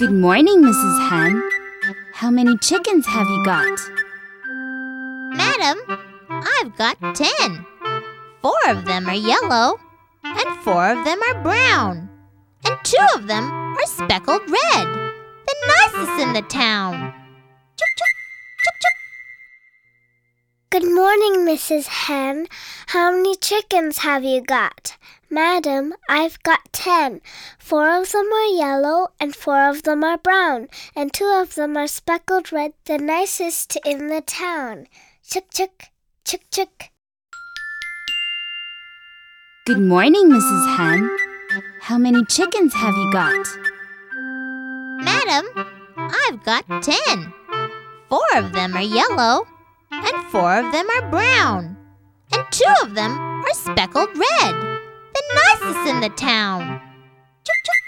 Good morning, Mrs. Hen. How many chickens have you got? Madam, I've got ten. Four of them are yellow, and four of them are brown, and two of them are speckled red. The nicest in the town. Good morning, Mrs. Hen. How many chickens have you got? Madam, I've got ten. Four of them are yellow, and four of them are brown, and two of them are speckled red, the nicest in the town. Chook chook, chook chook. Good morning, Mrs. Hen. How many chickens have you got? Madam, I've got ten. Four of them are yellow, and four of them are brown, and two of them are speckled red. The nicest in the town. Chook, chook.